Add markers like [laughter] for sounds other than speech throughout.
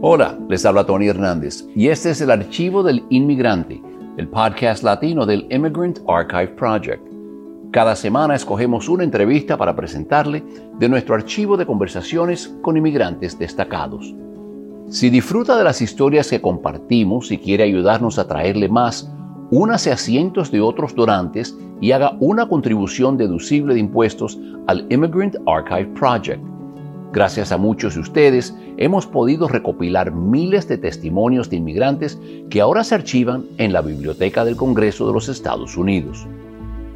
Hola, les habla Tony Hernández y este es el archivo del inmigrante, el podcast latino del Immigrant Archive Project. Cada semana escogemos una entrevista para presentarle de nuestro archivo de conversaciones con inmigrantes destacados. Si disfruta de las historias que compartimos y quiere ayudarnos a traerle más, únase a cientos de otros donantes y haga una contribución deducible de impuestos al Immigrant Archive Project. Gracias a muchos de ustedes, hemos podido recopilar miles de testimonios de inmigrantes que ahora se archivan en la Biblioteca del Congreso de los Estados Unidos.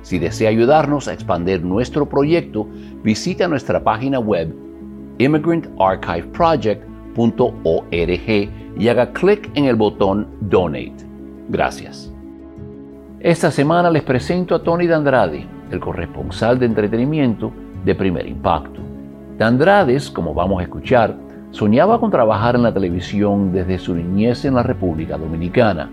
Si desea ayudarnos a expandir nuestro proyecto, visita nuestra página web immigrantarchiveproject.org y haga clic en el botón Donate. Gracias. Esta semana les presento a Tony D'Andrade, el corresponsal de entretenimiento de Primer Impacto. Andrades, como vamos a escuchar, soñaba con trabajar en la televisión desde su niñez en la República Dominicana.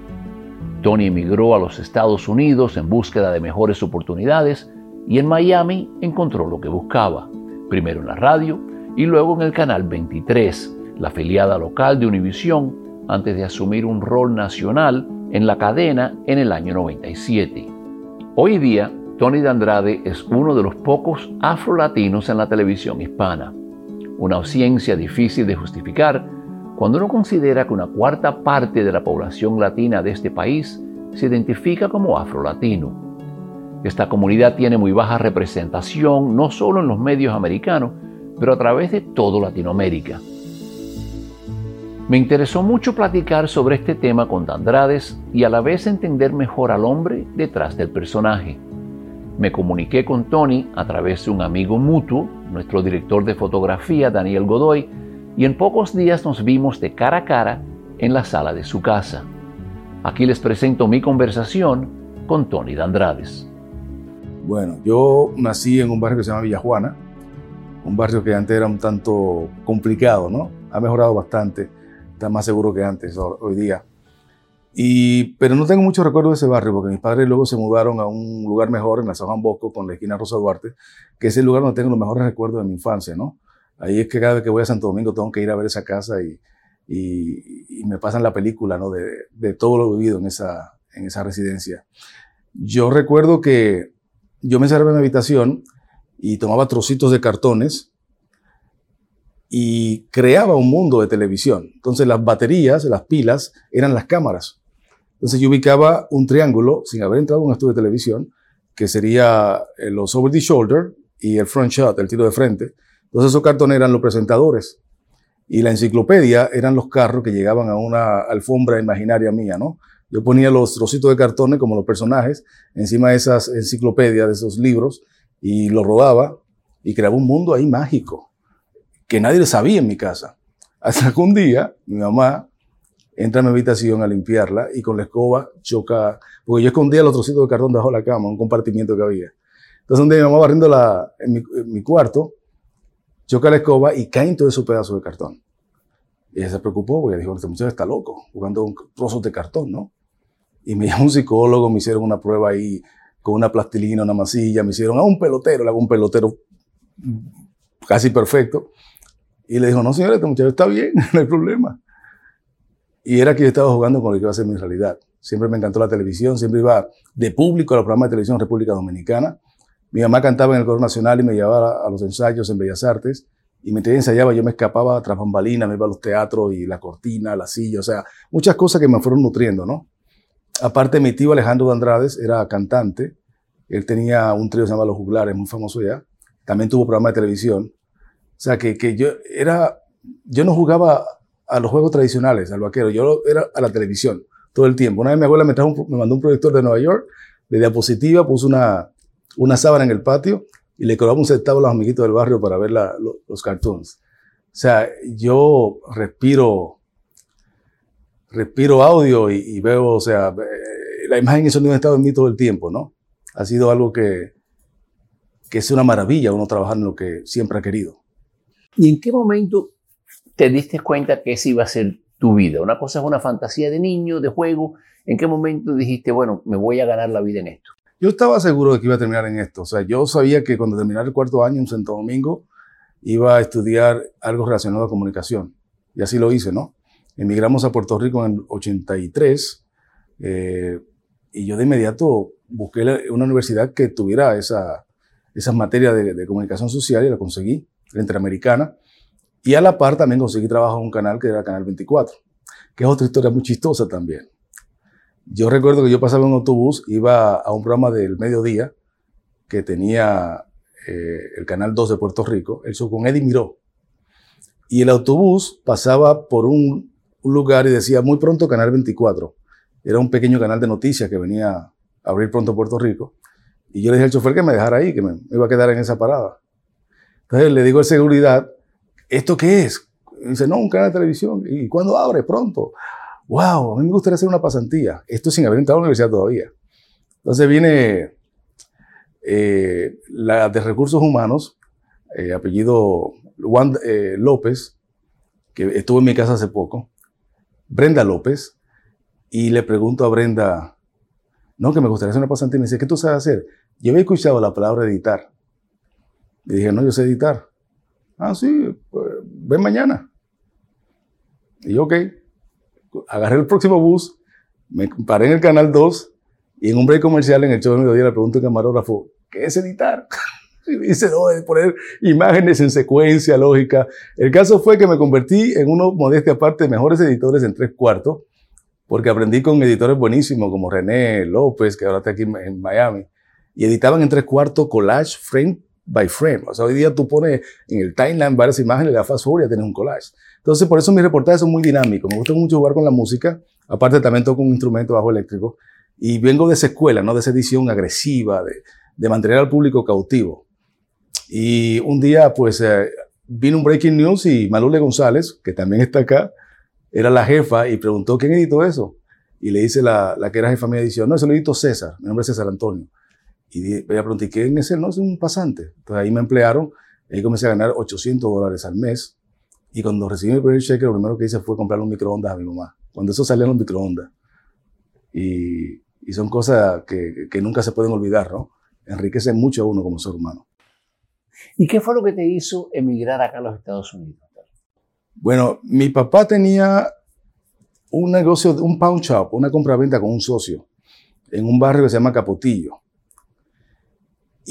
Tony emigró a los Estados Unidos en búsqueda de mejores oportunidades y en Miami encontró lo que buscaba, primero en la radio y luego en el Canal 23, la afiliada local de Univisión, antes de asumir un rol nacional en la cadena en el año 97. Hoy día, Tony de Andrade es uno de los pocos afrolatinos en la televisión hispana, una ausencia difícil de justificar cuando uno considera que una cuarta parte de la población latina de este país se identifica como afrolatino. Esta comunidad tiene muy baja representación no solo en los medios americanos, pero a través de todo Latinoamérica. Me interesó mucho platicar sobre este tema con Andrades y a la vez entender mejor al hombre detrás del personaje. Me comuniqué con Tony a través de un amigo mutuo, nuestro director de fotografía, Daniel Godoy, y en pocos días nos vimos de cara a cara en la sala de su casa. Aquí les presento mi conversación con Tony Dandrades. Bueno, yo nací en un barrio que se llama Villajuana, un barrio que antes era un tanto complicado, ¿no? Ha mejorado bastante, está más seguro que antes hoy día. Y, pero no tengo mucho recuerdo de ese barrio porque mis padres luego se mudaron a un lugar mejor en la San Juan Bosco con la esquina Rosa Duarte, que es el lugar donde tengo los mejores recuerdos de mi infancia, ¿no? Ahí es que cada vez que voy a Santo Domingo tengo que ir a ver esa casa y, y, y me pasan la película, ¿no? De, de, todo lo vivido en esa, en esa residencia. Yo recuerdo que yo me encerraba en mi habitación y tomaba trocitos de cartones y creaba un mundo de televisión. Entonces las baterías, las pilas, eran las cámaras. Entonces yo ubicaba un triángulo, sin haber entrado en un estudio de televisión, que sería eh, los over the shoulder y el front shot, el tiro de frente. Entonces esos cartones eran los presentadores. Y la enciclopedia eran los carros que llegaban a una alfombra imaginaria mía, ¿no? Yo ponía los trocitos de cartones como los personajes encima de esas enciclopedias, de esos libros, y lo rodaba y creaba un mundo ahí mágico que nadie sabía en mi casa. Hasta que un día mi mamá entra a mi habitación a limpiarla y con la escoba choca, porque yo escondía los trocitos de cartón debajo de la cama, un compartimiento que había. Entonces un día mi mamá barriendo la, en, mi, en mi cuarto, choca la escoba y caen todos esos pedazos de cartón. Y ella se preocupó porque dijo, este muchacho está loco, jugando un trozo de cartón, ¿no? Y me llamó un psicólogo, me hicieron una prueba ahí con una plastilina, una masilla, me hicieron a un pelotero, le hago un pelotero casi perfecto. Y le dijo, no señor, este muchacho está bien, [laughs] no hay problema. Y era que yo estaba jugando con lo que iba a ser mi realidad. Siempre me encantó la televisión, siempre iba de público a los programas de televisión República Dominicana. Mi mamá cantaba en el Coro Nacional y me llevaba a, los ensayos en Bellas Artes. Y mientras ensayaba, yo me escapaba tras bambalinas, me iba a los teatros y la cortina, la silla, o sea, muchas cosas que me fueron nutriendo, ¿no? Aparte, mi tío Alejandro de Andrades era cantante. Él tenía un trío que se Los Juglares, muy famoso ya. También tuvo programa de televisión. O sea, que, que yo era, yo no jugaba a los juegos tradicionales, al vaquero, yo era a la televisión todo el tiempo. Una vez mi abuela me, me mandó un proyector de Nueva York, de diapositiva, puso una, una sábana en el patio y le cobraba un centavo a los amiguitos del barrio para ver los cartoons. O sea, yo respiro, respiro audio y, veo, o sea, eh, la imagen y el sonido han estado en mí todo el tiempo, ¿no? Ha sido algo que, que es una maravilla uno trabajar en lo que siempre ha querido. ¿Y en qué momento te diste cuenta que ese iba a ser tu vida? Una cosa es una fantasía de niño, de juego. ¿En qué momento dijiste, bueno, me voy a ganar la vida en esto? Yo estaba seguro de que iba a terminar en esto. O sea, yo sabía que cuando terminara el cuarto año en Santo Domingo iba a estudiar algo relacionado a comunicación. Y así lo hice, ¿no? Emigramos a Puerto Rico en el 83 eh, y yo de inmediato busqué una universidad que tuviera esa, esas materias de, de, comunicación social y la conseguí, Interamericana. Y a la par también conseguí trabajo en un canal que era Canal 24, que es otra historia muy chistosa también. Yo recuerdo que yo pasaba en un autobús, iba a un programa del mediodía que tenía eh, el Canal 2 de Puerto Rico, el show con Eddie Miró. Y el autobús pasaba por un, lugar y decía muy pronto Canal 24. Era un pequeño canal de noticias que venía a abrir pronto Puerto Rico. Y yo le dije al chofer que me dejara ahí, que me, iba a quedar en esa parada. Entonces le digo al seguridad, ¿esto qué es? Y dice, no, un canal de televisión. ¿Y cuándo abre? Pronto wow, a mí me gustaría hacer una pasantía. Esto sin haber entrado a la universidad todavía. Entonces viene eh, la de recursos humanos, eh, apellido Juan eh, López, que estuvo en mi casa hace poco, Brenda López, y le pregunto a Brenda, no, que me gustaría hacer una pasantía. Y me dice, ¿qué tú sabes hacer? Yo había escuchado la palabra editar. Y dije, no, yo sé editar. Ah, sí, pues, ven mañana. Y yo, ok agarré el próximo bus, me paré en el canal 2 y en un break comercial en el show de mediodía le pregunto al camarógrafo, ¿qué es editar? [laughs] Y me dice, no, es poner imágenes en secuencia, lógica. El caso fue que me convertí en uno, modestia aparte, de mejores editores en tres cuartos, porque aprendí con editores buenísimos como René López, que ahora está aquí en Miami, y editaban en tres cuartos collage frame by frame. O sea, hoy día tú pones en el timeline varias imágenes, le das fast forward y ya tienes un collage. Entonces, por eso mis reportajes son muy dinámicos. Me gusta mucho jugar con la música. Aparte, también toco un instrumento bajo eléctrico. Y vengo de esa escuela, ¿no? De esa edición agresiva, de, de mantener al público cautivo. Y un día, pues, eh, vino un breaking news y Malule González, que también está acá, era la jefa y preguntó quién editó eso. Y le dice la, la que era jefa mi edición, no, eso lo editó César, mi nombre es César Antonio. Y ella preguntó, ¿y quién es él? No, es un pasante. Entonces ahí me emplearon, ahí comencé a ganar 800 dólares al mes y cuando recibí mi primer cheque, lo primero que hice fue comprarle un microondas a mi mamá. Cuando eso salía en los microondas. Y, y son cosas que, que, nunca se pueden olvidar, ¿no? Enriquece mucho a uno como ser humano. ¿Y qué fue lo que te hizo emigrar acá a los Estados Unidos? Bueno, mi papá tenía un negocio, un pawn shop, una compra-venta con un socio en un barrio que se llama Capotillo.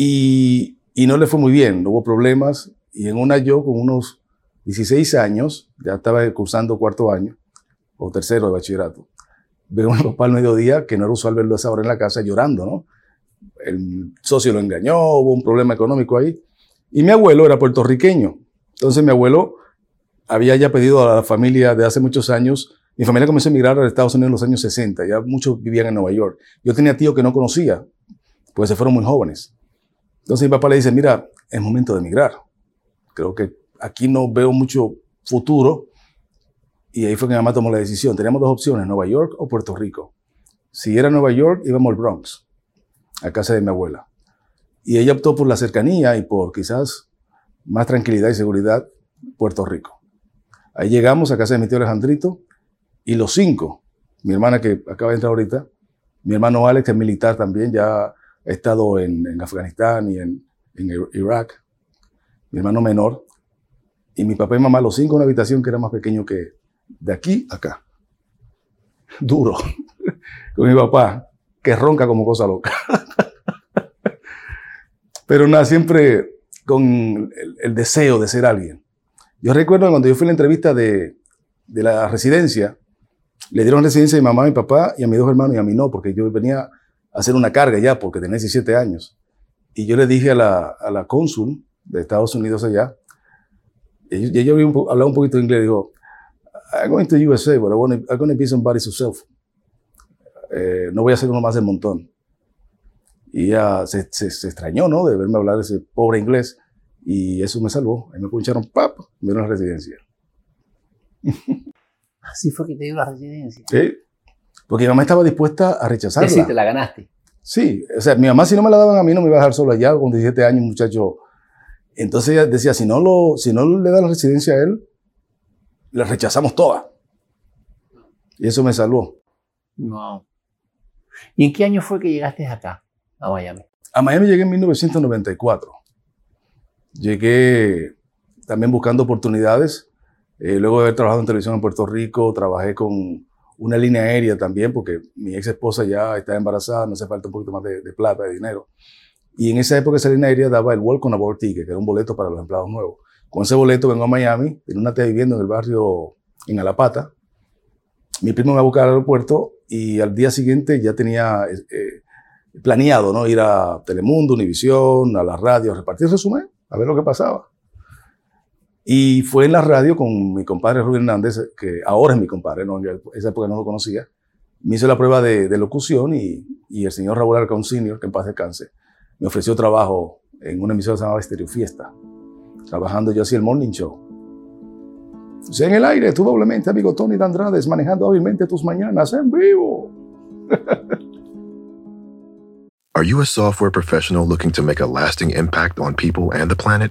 Y, y no le fue muy bien, hubo problemas. Y en una yo con unos 16 años, ya estaba cursando cuarto año o tercero de bachillerato. Veo a mi papá al mediodía, que no era usual verlo a esa hora en la casa, llorando, ¿no? El socio lo engañó, hubo un problema económico ahí. Y mi abuelo era puertorriqueño. Entonces mi abuelo había ya pedido a la familia de hace muchos años, mi familia comenzó a emigrar a Estados Unidos en los años 60, ya muchos vivían en Nueva York. Yo tenía tíos que no conocía, pues se fueron muy jóvenes. Entonces mi papá le dice, mira, es momento de emigrar. Creo que aquí no veo mucho futuro. Y ahí fue que mi mamá tomó la decisión. Teníamos dos opciones, Nueva York o Puerto Rico. Si era Nueva York, íbamos al Bronx, a casa de mi abuela. Y ella optó por la cercanía y por quizás más tranquilidad y seguridad, Puerto Rico. Ahí llegamos a casa de mi tío Alejandrito y los cinco, mi hermana que acaba de entrar ahorita, mi hermano Alex, que es militar también, ya ha estado en, Afganistán y en, en Irak, mi hermano menor, y mi papá y mamá, los cinco en una habitación que era más pequeño que de aquí a acá. [laughs] Duro. [laughs] Con mi papá, que ronca como cosa loca. [laughs] Pero nada, siempre con el, el deseo de ser alguien. Yo recuerdo cuando yo fui a la entrevista de, de la residencia, le dieron residencia a mi mamá, a mi papá y a mis dos hermanos y a mí no, porque yo venía hacer una carga ya, porque tenía 17 años. Y yo le dije a la, a la cónsul de Estados Unidos allá, y ella hablaba un poquito de inglés, dijo, I'm going to USA, but I want to, I'm going to be somebody yourself. Eh, no voy a ser uno más del montón. Y ella se, se, se, extrañó, ¿no? De verme hablar ese pobre inglés. Y eso me salvó. Ahí me puncharon, pap, me dieron la residencia. Así fue que te dio la residencia. Sí. Porque mi mamá estaba dispuesta a rechazarla. Sí, te la ganaste. Sí. O sea, mi mamá si no me la daban a mí no me iba a dejar solo allá con 17 años, muchacho. Entonces ella decía, si no, lo, si no le da la residencia a él, la rechazamos toda. Y eso me salvó. No. ¿Y en qué año fue que llegaste acá, a Miami? A Miami llegué en 1994. Llegué también buscando oportunidades. Eh, luego de haber trabajado en televisión en Puerto Rico, trabajé con una línea aérea también, porque mi ex esposa ya está embarazada, no hace falta un poquito más de, plata, de dinero. Y en esa época esa línea aérea daba el Welcome Aboard Ticket, que era un boleto para los empleados nuevos. Con ese boleto vengo a Miami, en una viviendo en el barrio en Alapata. Mi primo me va a buscar al aeropuerto y al día siguiente ya tenía eh, planeado ¿no? ir a Telemundo, Univisión, a la radio, a repartir resumen, a ver lo que pasaba. Y fue en la radio con mi compadre Rubén Hernández, que ahora es mi compadre, ¿no? en esa época no lo conocía. Me hizo la prueba de, de locución y, y, el señor Raúl Arcón Senior, que en paz descanse, me ofreció trabajo en una emisora llamaba Estéreo Fiesta, trabajando yo así el Morning Show. O sea, en el aire, tú doblemente, amigo Tony Dandrades, manejando hábilmente tus mañanas en vivo. [laughs] Are you a software professional looking to make a lasting impact on people and the planet?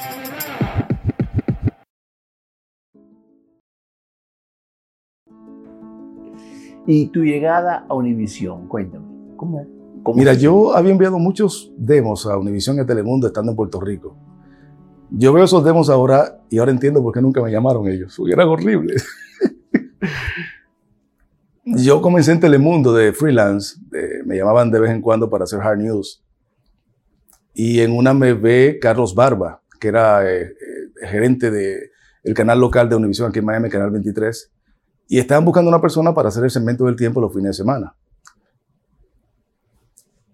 Y tu llegada a Univision, cuéntame, ¿cómo? cómo Mira, yo había enviado muchos demos a Univision y a Telemundo estando en Puerto Rico. Yo veo esos demos ahora y ahora entiendo por qué nunca me llamaron ellos. Eran horribles. [laughs] yo comencé en Telemundo de freelance, de, me llamaban de vez en cuando para hacer hard news. Y en una me ve Carlos Barba, que era eh, eh, gerente del el canal local de Univision aquí en Miami, Canal 23 y estaban buscando una persona para hacer el segmento del tiempo los fines de semana.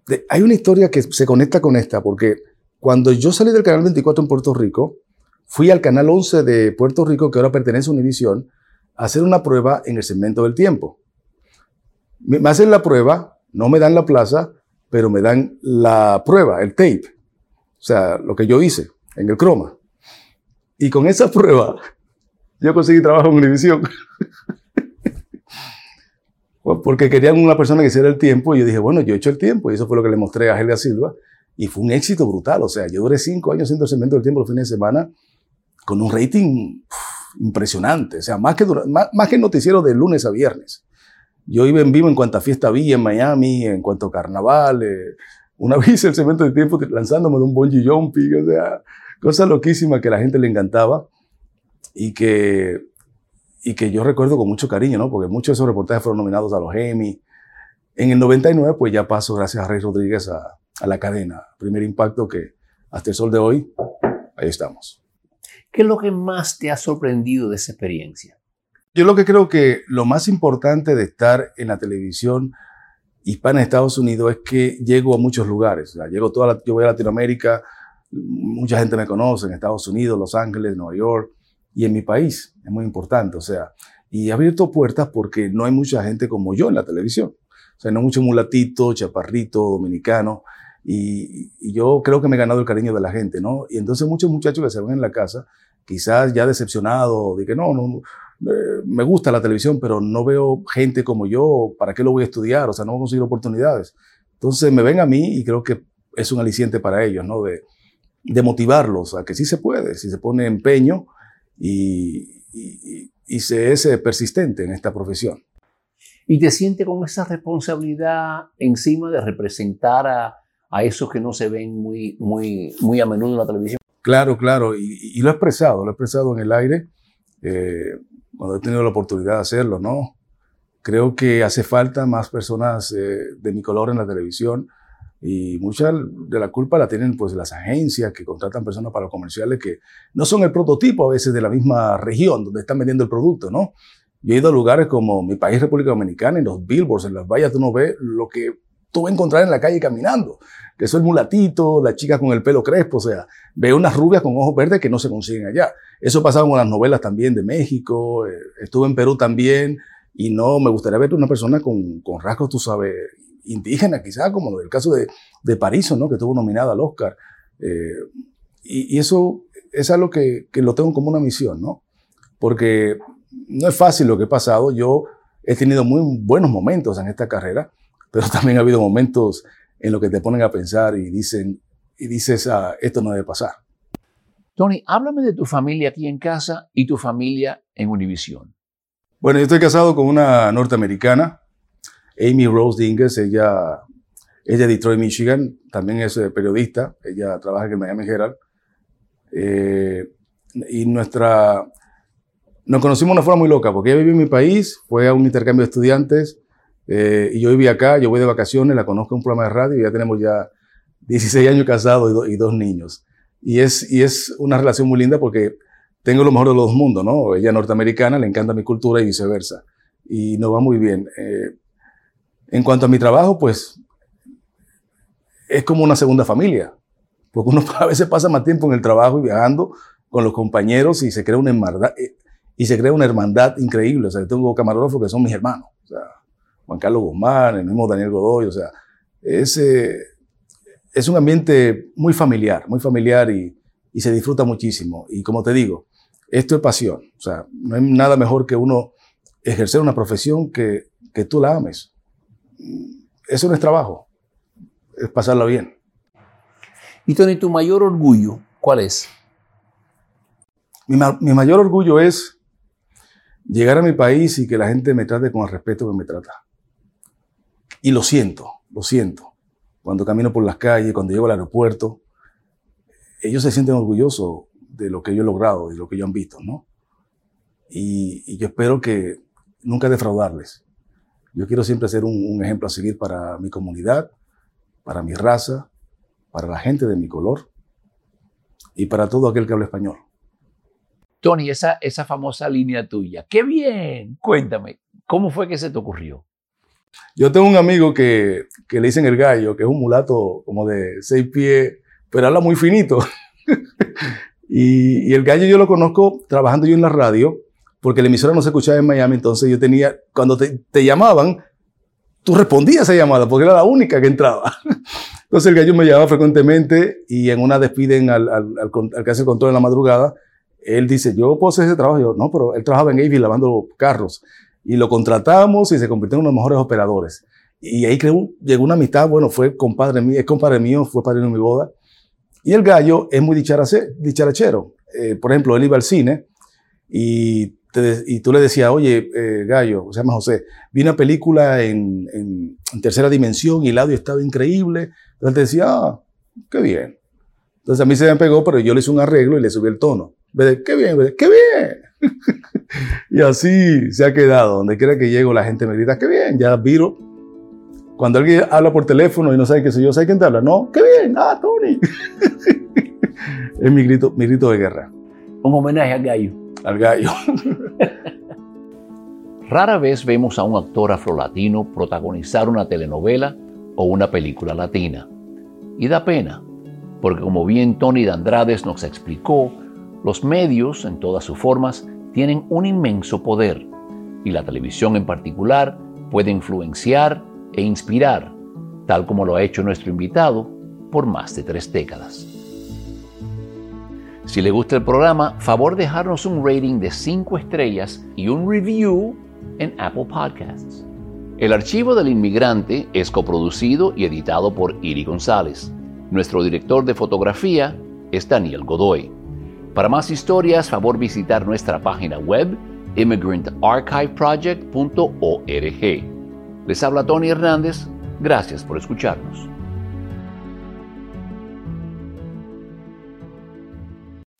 De, hay una historia que se conecta con esta, porque cuando yo salí del Canal 24 en Puerto Rico, fui al Canal 11 de Puerto Rico, que ahora pertenece a Univision, a hacer una prueba en el segmento del tiempo. Me, me hacen la prueba, no me dan la plaza, pero me dan la prueba, el tape. O sea, lo que yo hice en el croma. Y con esa [laughs] prueba, yo conseguí trabajo en Univision. [laughs] porque querían una persona que hiciera el tiempo y yo dije, bueno, yo he hecho el tiempo y eso fue lo que le mostré a Helia Silva y fue un éxito brutal. O sea, yo duré cinco años haciendo el segmento del tiempo los fines de semana con un rating impresionante. O sea, más que, más, más que el noticiero de lunes a viernes. Yo iba en vivo en cuanto a fiesta vi en Miami, en cuanto a carnaval. Eh, una [laughs] vez hice el segmento del tiempo lanzándome de un bungee jumping, o sea, cosa loquísima que a la gente le encantaba y que y que yo recuerdo con mucho cariño, ¿no? Porque muchos de esos reportajes fueron nominados a los Emmy. En el 99, pues ya paso, gracias a Rey Rodríguez, a, a, la cadena. Primer impacto que hasta el sol de hoy, ahí estamos. ¿Qué es lo que más te ha sorprendido de esa experiencia? Yo lo que creo que lo más importante de estar en la televisión hispana en Estados Unidos es que llego a muchos lugares. O sea, llego toda la, yo voy a Latinoamérica, mucha gente me conoce en Estados Unidos, Los Ángeles, Nueva York, y en mi país. Es muy importante, o sea, y ha abierto puertas porque no hay mucha gente como yo en la televisión. O sea, no mucho mulatito, chaparrito, dominicano. Y, y, yo creo que me he ganado el cariño de la gente, ¿no? Y entonces muchos muchachos que se ven en la casa, quizás ya decepcionados, de que no, no, eh, me gusta la televisión, pero no veo gente como yo, ¿para qué lo voy a estudiar? O sea, no voy a conseguir oportunidades. Entonces me ven a mí y creo que es un aliciente para ellos, ¿no? De, de motivarlos a que sí se puede, si se pone empeño y, y, y se es eh, persistente en esta profesión. Y te siente con esa responsabilidad encima de representar a, a esos que no se ven muy, muy, muy a menudo en la televisión. Claro, claro, y, y lo he expresado, lo he expresado en el aire eh, cuando he tenido la oportunidad de hacerlo, ¿no? Creo que hace falta más personas eh, de mi color en la televisión y mucha de la culpa la tienen pues las agencias que contratan personas para los comerciales que no son el prototipo a veces de la misma región donde están vendiendo el producto, ¿no? Yo he ido a lugares como mi país, República Dominicana, en los billboards, en las vallas, tú no ves lo que tú vas a encontrar en la calle caminando. Que es el mulatito, la chica con el pelo crespo, o sea, veo unas rubias con ojos verdes que no se consiguen allá. Eso pasaba con las novelas también de México, eh, estuve en Perú también, y no, me gustaría ver una persona con, con rasgos, tú sabes, indígenas quizás, como el caso de, de Pariso, ¿no? Que estuvo nominada al Oscar. Eh, y, y, eso es algo que, que lo tengo como una misión, ¿no? Porque no es fácil lo que he pasado. Yo he tenido muy buenos momentos en esta carrera, pero [laughs] también ha habido momentos en los que te ponen a pensar y dicen y dices, ah, esto no debe pasar. Tony, háblame de tu familia aquí en casa y tu familia en Univision. Bueno, yo estoy casado con una norteamericana, Amy Rose Dinges. Ella, ella de Detroit, Michigan. También es eh, periodista. Ella trabaja en el Miami Herald. Eh, y nuestra... Nos conocimos de una forma muy loca, porque ella vive en mi país, fue a un intercambio de estudiantes, eh, y yo viví acá, yo voy de vacaciones, la conozco en un programa de radio y ya tenemos ya 16 años casados y, do, y, dos niños. Y es, y es una relación muy linda porque tengo lo mejor de los dos mundos, ¿no? Ella norteamericana, le encanta mi cultura y viceversa. Y nos va muy bien. En cuanto a mi trabajo, pues es como una segunda familia. Porque uno [laughs] a veces pasa más tiempo en el trabajo y viajando con los compañeros y se crea una hermandad, y se crea una hermandad increíble. O sea, tengo camarógrafos que son mis hermanos. O sea, Juan Carlos Guzmán, el mismo Daniel Godoy. O sea, es, eh, un ambiente muy familiar, muy familiar y, se disfruta muchísimo. Y como te digo, esto es pasión. O sea, no hay nada mejor que uno ejercer una profesión que tú la ames. Eso no es trabajo, es pasarla bien. Y Tony, ¿tu mayor orgullo cuál es? Mi, ma mi, mayor orgullo es llegar a mi país y que la gente me trate con el respeto que me trata. Y lo siento, lo siento. Cuando camino por las calles, cuando llego al aeropuerto, ellos se sienten orgullosos de lo que yo he logrado, de lo que ellos han visto, ¿no? Y, y yo espero que nunca defraudarles. Yo quiero siempre ser un, un, ejemplo a seguir para mi comunidad, para mi raza, para la gente de mi color y para todo aquel que habla español. Tony, esa, esa famosa línea tuya, qué bien, cuéntame, ¿cómo fue que se te ocurrió? Yo tengo un amigo que, que le dicen el gallo, que es un mulato como de seis pies, pero habla muy finito. [laughs] y, y, el gallo yo lo conozco trabajando yo en la radio, porque la emisora no se escuchaba en Miami, entonces yo tenía, cuando te, te llamaban, tú respondías a llamada, porque era la única que entraba. [laughs] Entonces el gallo me llamaba frecuentemente y en una despiden al, al, al, al que hace el control en la madrugada. Él dice, yo puedo hacer ese trabajo. Yo, no, pero él trabajaba en Avis lavando carros. Y lo contratamos y se convirtió en uno de los mejores operadores. Y ahí creo, llegó una amistad, bueno, fue compadre mío, es compadre mío, fue padrino de mi boda. Y el gallo es muy dicharachero. Eh, por ejemplo, él iba al cine y, te, y tú le decías, oye, eh, gallo, se llama José, vi una película en, en, en, tercera dimensión y el audio estaba increíble. Entonces te decía, ah, qué bien. Entonces a mí se me pegó, pero yo le hice un arreglo y le subí el tono. ¿Ves? Qué bien, qué bien. [laughs] y así se ha quedado. Donde quiera que llego, la gente me grita, qué bien, ya viro. Cuando alguien habla por teléfono y no sabe que soy yo, ¿sabe quién te habla? No, qué bien, ah, Tony. [laughs] es mi grito, mi grito de guerra. Un homenaje al gallo. Al gallo. [laughs] Rara vez vemos a un actor afrolatino protagonizar una telenovela o una película latina. Y da pena, porque como bien Tony de Andrades nos explicó, Los medios, en todas sus formas, tienen un inmenso poder y la televisión en particular puede influenciar e inspirar, tal como lo ha hecho nuestro invitado por más de tres décadas. Si le gusta el programa, favor dejarnos un rating de 5 estrellas y un review en Apple Podcasts. El archivo del inmigrante es coproducido y editado por Iri González. Nuestro director de fotografía es Daniel Godoy. Para más historias, favor visitar nuestra página web immigrantarchiveproject.org. Les habla Tony Hernández. Gracias por escucharnos.